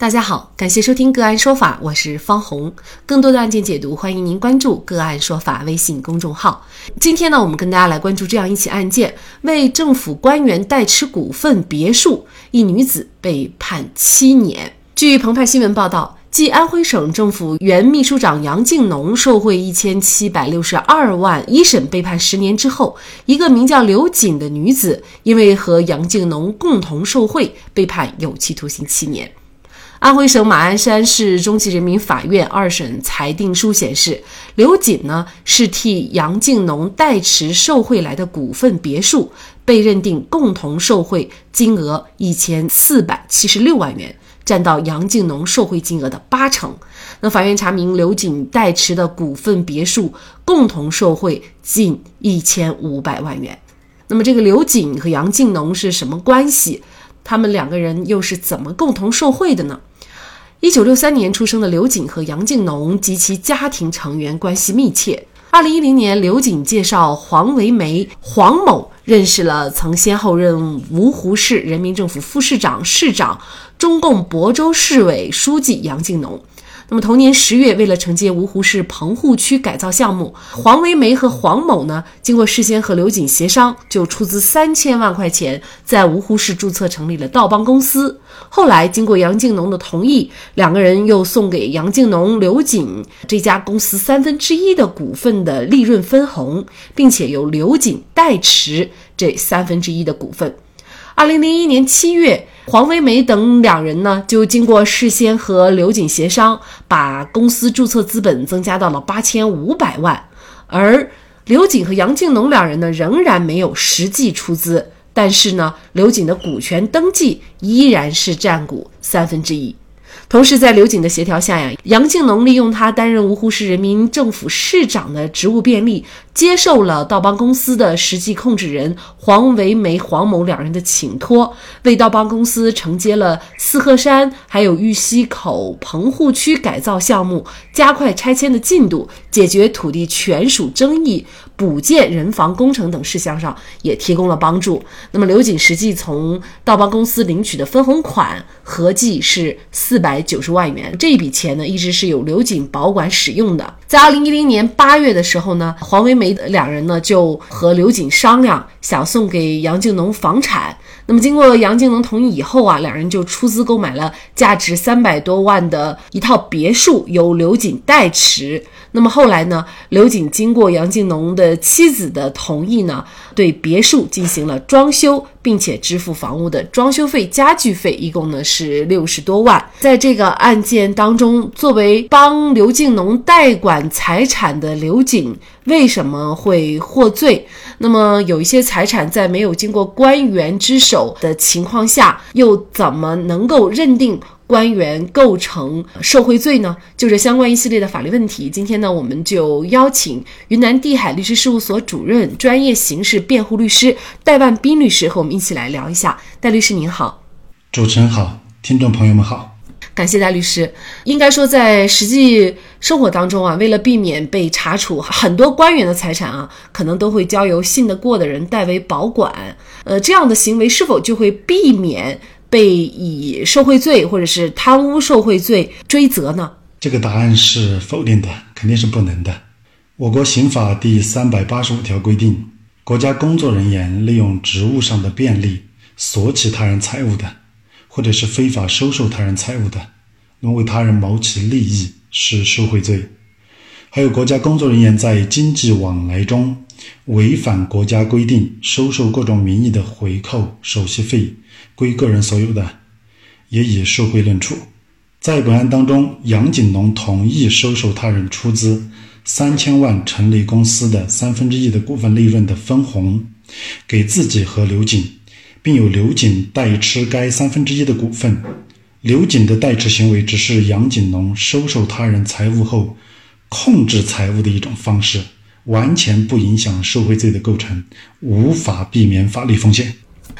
大家好，感谢收听个案说法，我是方红。更多的案件解读，欢迎您关注个案说法微信公众号。今天呢，我们跟大家来关注这样一起案件：为政府官员代持股份别墅，一女子被判七年。据澎湃新闻报道，继安徽省政府原秘书长杨敬农受贿一千七百六十二万，一审被判十年之后，一个名叫刘瑾的女子因为和杨敬农共同受贿，被判有期徒刑七年。安徽省马鞍山市中级人民法院二审裁定书显示，刘瑾呢是替杨敬农代持受贿来的股份别墅，被认定共同受贿金额一千四百七十六万元，占到杨敬农受贿金额的八成。那法院查明，刘瑾代持的股份别墅共同受贿近一千五百万元。那么，这个刘瑾和杨敬农是什么关系？他们两个人又是怎么共同受贿的呢？一九六三年出生的刘瑾和杨敬农及其家庭成员关系密切。二零一零年，刘瑾介绍黄维梅、黄某认识了曾先后任芜湖市人民政府副市长、市长、中共亳州市委书记杨敬农。那么同年十月，为了承接芜湖市棚户区改造项目，黄维梅和黄某呢，经过事先和刘瑾协商，就出资三千万块钱，在芜湖市注册成立了道邦公司。后来经过杨敬农的同意，两个人又送给杨敬农、刘瑾这家公司三分之一的股份的利润分红，并且由刘瑾代持这三分之一的股份。二零零一年七月，黄维梅等两人呢，就经过事先和刘瑾协商，把公司注册资本增加到了八千五百万。而刘瑾和杨敬农两人呢，仍然没有实际出资，但是呢，刘瑾的股权登记依然是占股三分之一。同时，在刘瑾的协调下呀，杨敬农利用他担任芜湖市人民政府市长的职务便利，接受了道邦公司的实际控制人黄维梅、黄某两人的请托，为道邦公司承接了四鹤山还有玉溪口棚户区改造项目，加快拆迁的进度，解决土地权属争议。补建人防工程等事项上也提供了帮助。那么刘瑾实际从道邦公司领取的分红款合计是四百九十万元，这一笔钱呢一直是由刘瑾保管使用的。在二零一零年八月的时候呢，黄维梅两人呢就和刘瑾商量，想送给杨敬农房产。那么经过杨敬农同意以后啊，两人就出资购买了价值三百多万的一套别墅，由刘瑾代持。那么后来呢？刘瑾经过杨敬农的妻子的同意呢，对别墅进行了装修，并且支付房屋的装修费、家具费，一共呢是六十多万。在这个案件当中，作为帮刘敬农代管财产的刘瑾，为什么会获罪？那么有一些财产在没有经过官员之手的情况下，又怎么能够认定？官员构成受贿罪呢？就这相关一系列的法律问题，今天呢，我们就邀请云南地海律师事务所主任、专业刑事辩护律师戴万斌律师和我们一起来聊一下。戴律师您好，主持人好，听众朋友们好，感谢戴律师。应该说，在实际生活当中啊，为了避免被查处，很多官员的财产啊，可能都会交由信得过的人代为保管。呃，这样的行为是否就会避免？被以受贿罪或者是贪污受贿罪追责呢？这个答案是否定的，肯定是不能的。我国刑法第三百八十五条规定，国家工作人员利用职务上的便利索取他人财物的，或者是非法收受他人财物的，能为他人谋取利益，是受贿罪。还有国家工作人员在经济往来中违反国家规定，收受各种名义的回扣、手续费，归个人所有的，也以受贿论处。在本案当中，杨景龙同意收受他人出资三千万成立公司的三分之一的股份利润的分红，给自己和刘瑾，并由刘瑾代持该三分之一的股份。刘瑾的代持行为只是杨景龙收受他人财物后。控制财物的一种方式，完全不影响受贿罪的构成，无法避免法律风险。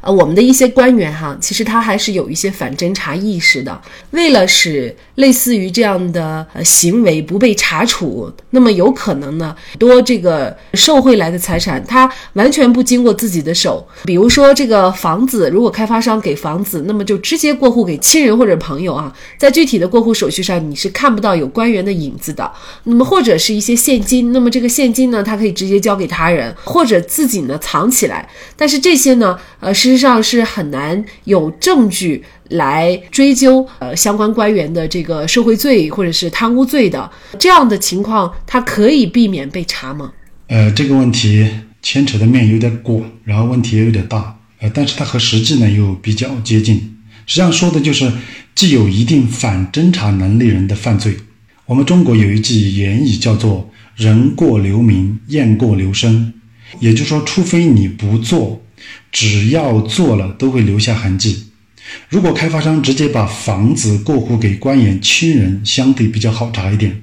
呃，我们的一些官员哈，其实他还是有一些反侦查意识的。为了使类似于这样的呃行为不被查处，那么有可能呢，多这个受贿来的财产，他完全不经过自己的手。比如说这个房子，如果开发商给房子，那么就直接过户给亲人或者朋友啊，在具体的过户手续上你是看不到有官员的影子的。那么或者是一些现金，那么这个现金呢，他可以直接交给他人，或者自己呢藏起来。但是这些呢，呃，事实上是很难有证据来追究呃相关官员的这个受贿罪或者是贪污罪的这样的情况，它可以避免被查吗？呃，这个问题牵扯的面有点广，然后问题也有点大，呃，但是它和实际呢又比较接近。实际上说的就是既有一定反侦查能力人的犯罪。我们中国有一句谚语叫做“人过留名，雁过留声”，也就是说，除非你不做。只要做了，都会留下痕迹。如果开发商直接把房子过户给官员亲人，相对比较好查一点。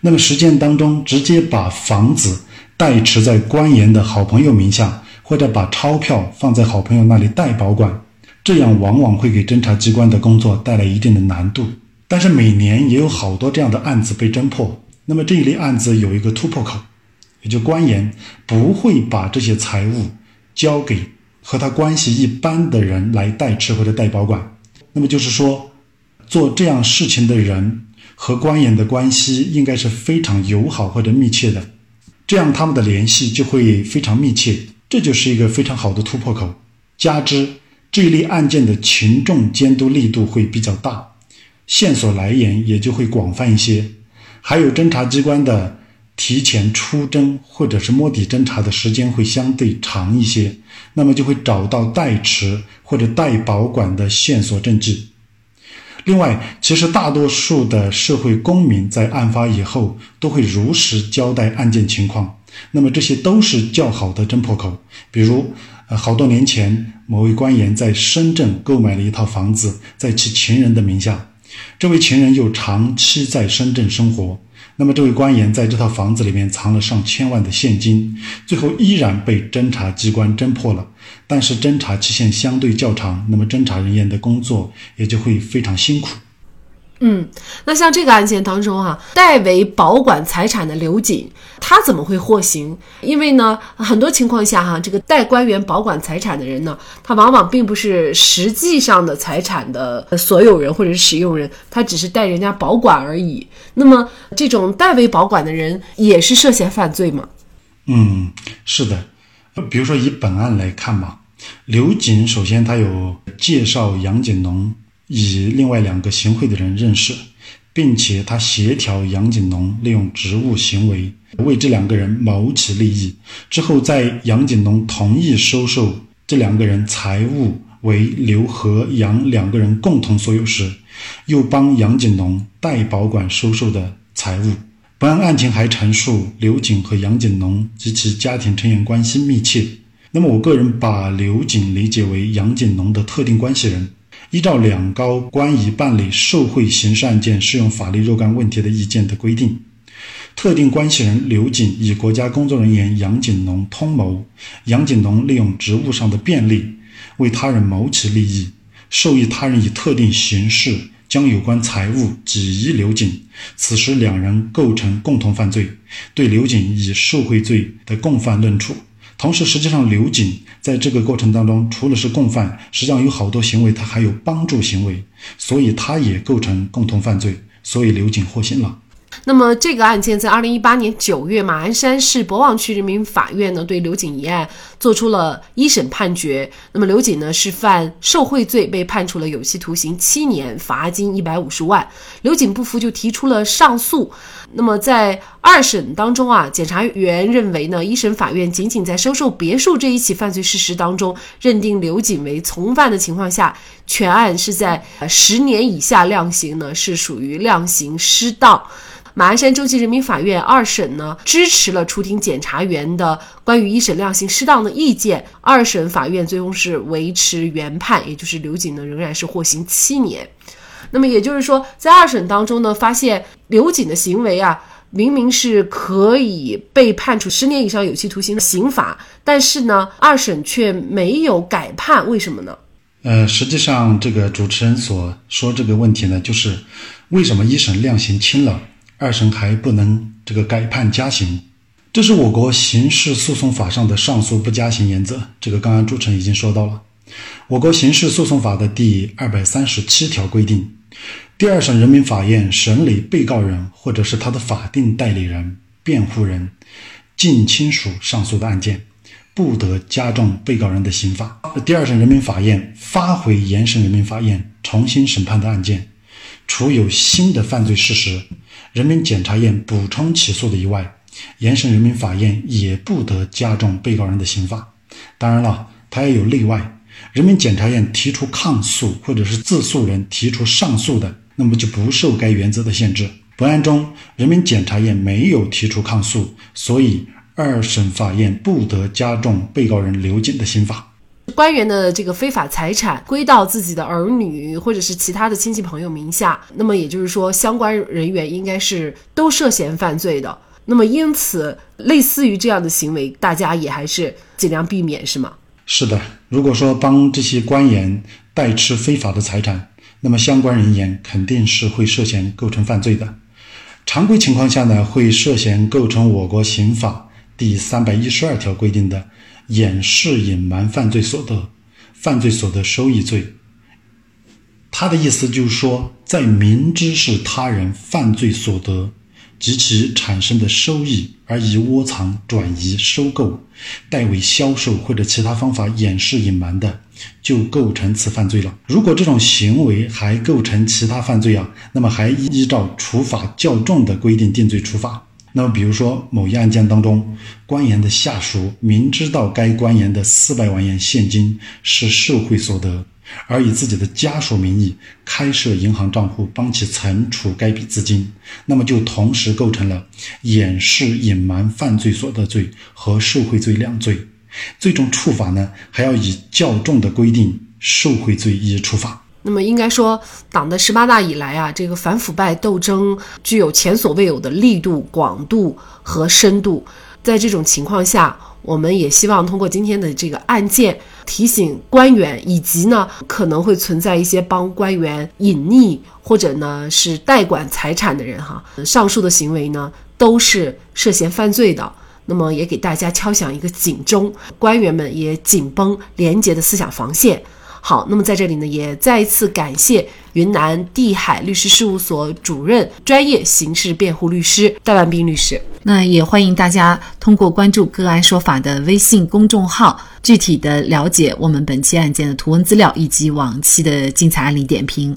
那么实践当中，直接把房子代持在官员的好朋友名下，或者把钞票放在好朋友那里代保管，这样往往会给侦查机关的工作带来一定的难度。但是每年也有好多这样的案子被侦破。那么这一类案子有一个突破口，也就官员不会把这些财物。交给和他关系一般的人来代持或者代保管，那么就是说，做这样事情的人和官员的关系应该是非常友好或者密切的，这样他们的联系就会非常密切，这就是一个非常好的突破口。加之这一类案件的群众监督力度会比较大，线索来源也就会广泛一些，还有侦查机关的。提前出侦或者是摸底侦查的时间会相对长一些，那么就会找到代持或者代保管的线索证据。另外，其实大多数的社会公民在案发以后都会如实交代案件情况，那么这些都是较好的侦破口。比如，呃，好多年前某位官员在深圳购买了一套房子，在其情人的名下，这位情人又长期在深圳生活。那么，这位官员在这套房子里面藏了上千万的现金，最后依然被侦查机关侦破了。但是，侦查期限相对较长，那么侦查人员的工作也就会非常辛苦。嗯，那像这个案件当中哈，代为保管财产的刘瑾，他怎么会获刑？因为呢，很多情况下哈，这个代官员保管财产的人呢，他往往并不是实际上的财产的所有人或者是使用人，他只是代人家保管而已。那么，这种代为保管的人也是涉嫌犯罪吗？嗯，是的。比如说以本案来看嘛，刘瑾首先他有介绍杨锦龙。与另外两个行贿的人认识，并且他协调杨锦龙利用职务行为为这两个人谋取利益。之后，在杨锦龙同意收受这两个人财物为刘和杨两个人共同所有时，又帮杨锦龙代保管收受的财物。本案案情还陈述刘瑾和杨锦龙及其家庭成员关系密切。那么，我个人把刘瑾理解为杨锦龙的特定关系人。依照两高关于办理受贿刑事案件适用法律若干问题的意见的规定，特定关系人刘瑾与国家工作人员杨锦龙通谋，杨锦龙利用职务上的便利为他人谋取利益，授意他人以特定形式将有关财物给予刘瑾，此时两人构成共同犯罪，对刘瑾以受贿罪的共犯论处。同时，实际上刘瑾在这个过程当中，除了是共犯，实际上有好多行为他还有帮助行为，所以他也构成共同犯罪，所以刘瑾获刑了。那么这个案件在二零一八年九月，马鞍山市博望区人民法院呢对刘瑾一案作出了一审判决。那么刘瑾呢是犯受贿罪，被判处了有期徒刑七年，罚金一百五十万。刘瑾不服就提出了上诉。那么在二审当中啊，检察员认为呢，一审法院仅仅在收受别墅这一起犯罪事实当中认定刘瑾为从犯的情况下，全案是在呃十年以下量刑呢，是属于量刑失当。马鞍山中级人民法院二审呢支持了出庭检察员的关于一审量刑适当的意见，二审法院最终是维持原判，也就是刘瑾呢仍然是获刑七年。那么也就是说，在二审当中呢，发现刘瑾的行为啊明明是可以被判处十年以上有期徒刑的刑罚，但是呢，二审却没有改判，为什么呢？呃，实际上这个主持人所说这个问题呢，就是为什么一审量刑轻了，二审还不能这个改判加刑？这是我国刑事诉讼法上的上诉不加刑原则。这个刚刚主持人已经说到了，我国刑事诉讼法的第二百三十七条规定。第二审人民法院审理被告人或者是他的法定代理人、辩护人、近亲属上诉的案件，不得加重被告人的刑罚。第二审人民法院发回原审人民法院重新审判的案件，除有新的犯罪事实，人民检察院补充起诉的以外，原审人民法院也不得加重被告人的刑罚。当然了，它也有例外。人民检察院提出抗诉，或者是自诉人提出上诉的，那么就不受该原则的限制。本案中，人民检察院没有提出抗诉，所以二审法院不得加重被告人刘瑾的刑罚。官员的这个非法财产归到自己的儿女或者是其他的亲戚朋友名下，那么也就是说，相关人员应该是都涉嫌犯罪的。那么因此，类似于这样的行为，大家也还是尽量避免，是吗？是的，如果说帮这些官员代持非法的财产，那么相关人员肯定是会涉嫌构成犯罪的。常规情况下呢，会涉嫌构成我国刑法第三百一十二条规定的掩饰隐瞒犯罪所得、犯罪所得收益罪。他的意思就是说，在明知是他人犯罪所得。及其产生的收益而以窝藏、转移、收购、代为销售或者其他方法掩饰、隐瞒的，就构成此犯罪了。如果这种行为还构成其他犯罪啊，那么还依照处罚较重的规定定罪处罚。那么，比如说某一案件当中，官员的下属明知道该官员的四百万元现金是受贿所得。而以自己的家属名义开设银行账户，帮其存储该笔资金，那么就同时构成了掩饰、隐瞒犯罪所得罪和受贿罪两罪。最终处罚呢，还要以较重的规定受贿罪予以处罚。那么应该说，党的十八大以来啊，这个反腐败斗争具有前所未有的力度、广度和深度。在这种情况下，我们也希望通过今天的这个案件。提醒官员，以及呢可能会存在一些帮官员隐匿或者呢是代管财产的人哈，上述的行为呢都是涉嫌犯罪的。那么也给大家敲响一个警钟，官员们也紧绷廉洁的思想防线。好，那么在这里呢，也再一次感谢云南地海律师事务所主任、专业刑事辩护律师戴万斌律师。那也欢迎大家通过关注“个案说法”的微信公众号，具体的了解我们本期案件的图文资料以及往期的精彩案例点评。